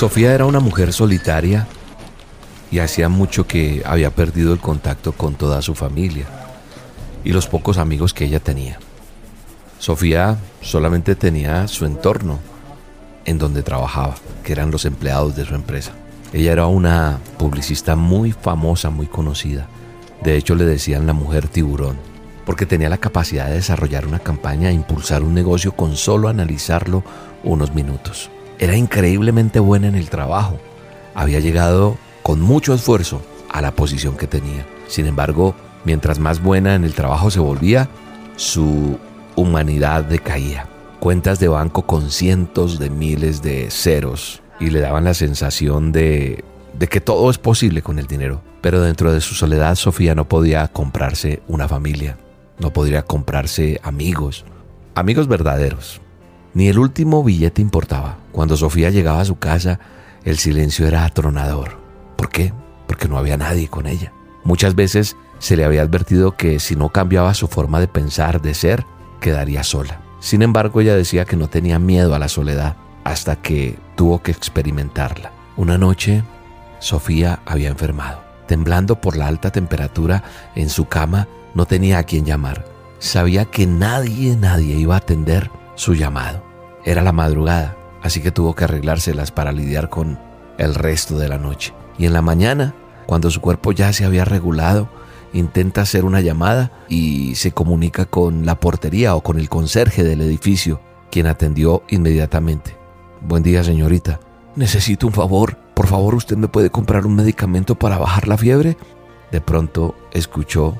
Sofía era una mujer solitaria y hacía mucho que había perdido el contacto con toda su familia y los pocos amigos que ella tenía. Sofía solamente tenía su entorno en donde trabajaba, que eran los empleados de su empresa. Ella era una publicista muy famosa, muy conocida. De hecho le decían la mujer tiburón, porque tenía la capacidad de desarrollar una campaña e impulsar un negocio con solo analizarlo unos minutos. Era increíblemente buena en el trabajo. Había llegado con mucho esfuerzo a la posición que tenía. Sin embargo, mientras más buena en el trabajo se volvía, su humanidad decaía. Cuentas de banco con cientos de miles de ceros y le daban la sensación de, de que todo es posible con el dinero. Pero dentro de su soledad, Sofía no podía comprarse una familia, no podría comprarse amigos, amigos verdaderos. Ni el último billete importaba. Cuando Sofía llegaba a su casa, el silencio era atronador. ¿Por qué? Porque no había nadie con ella. Muchas veces se le había advertido que si no cambiaba su forma de pensar, de ser, quedaría sola. Sin embargo, ella decía que no tenía miedo a la soledad hasta que tuvo que experimentarla. Una noche, Sofía había enfermado. Temblando por la alta temperatura en su cama, no tenía a quien llamar. Sabía que nadie, nadie iba a atender su llamado. Era la madrugada, así que tuvo que arreglárselas para lidiar con el resto de la noche. Y en la mañana, cuando su cuerpo ya se había regulado, intenta hacer una llamada y se comunica con la portería o con el conserje del edificio, quien atendió inmediatamente. Buen día, señorita. Necesito un favor. Por favor, ¿usted me puede comprar un medicamento para bajar la fiebre? De pronto escuchó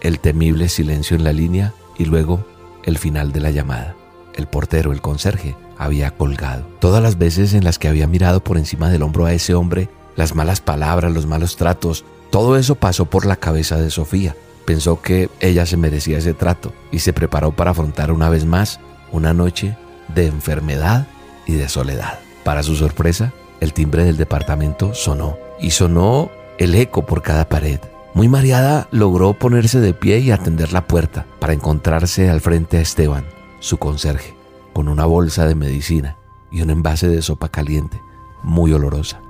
el temible silencio en la línea y luego el final de la llamada. El portero, el conserje, había colgado. Todas las veces en las que había mirado por encima del hombro a ese hombre, las malas palabras, los malos tratos, todo eso pasó por la cabeza de Sofía. Pensó que ella se merecía ese trato y se preparó para afrontar una vez más una noche de enfermedad y de soledad. Para su sorpresa, el timbre del departamento sonó y sonó el eco por cada pared. Muy mareada, logró ponerse de pie y atender la puerta para encontrarse al frente a Esteban, su conserje, con una bolsa de medicina y un envase de sopa caliente, muy olorosa.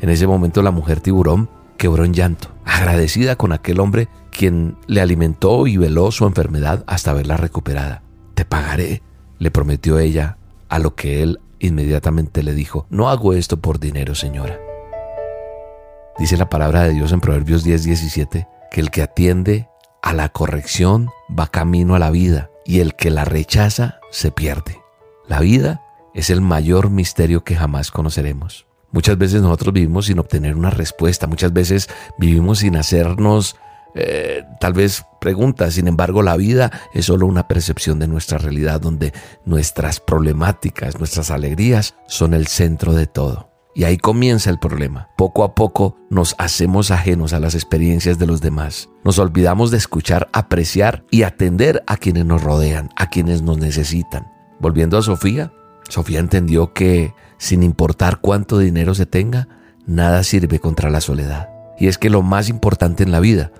En ese momento la mujer tiburón quebró en llanto, agradecida con aquel hombre quien le alimentó y veló su enfermedad hasta verla recuperada. Te pagaré, le prometió ella, a lo que él inmediatamente le dijo, no hago esto por dinero, señora. Dice la palabra de Dios en Proverbios 10:17 que el que atiende a la corrección va camino a la vida y el que la rechaza se pierde. La vida es el mayor misterio que jamás conoceremos. Muchas veces nosotros vivimos sin obtener una respuesta, muchas veces vivimos sin hacernos eh, tal vez preguntas, sin embargo la vida es solo una percepción de nuestra realidad donde nuestras problemáticas, nuestras alegrías son el centro de todo. Y ahí comienza el problema. Poco a poco nos hacemos ajenos a las experiencias de los demás. Nos olvidamos de escuchar, apreciar y atender a quienes nos rodean, a quienes nos necesitan. Volviendo a Sofía, Sofía entendió que sin importar cuánto dinero se tenga, nada sirve contra la soledad. Y es que lo más importante en la vida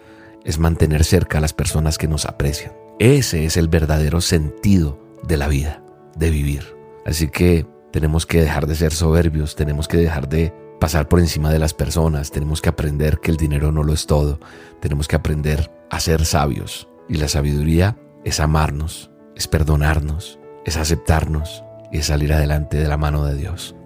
es mantener cerca a las personas que nos aprecian. Ese es el verdadero sentido de la vida, de vivir. Así que tenemos que dejar de ser soberbios, tenemos que dejar de pasar por encima de las personas, tenemos que aprender que el dinero no lo es todo, tenemos que aprender a ser sabios. Y la sabiduría es amarnos, es perdonarnos, es aceptarnos, y salir adelante de la mano de Dios.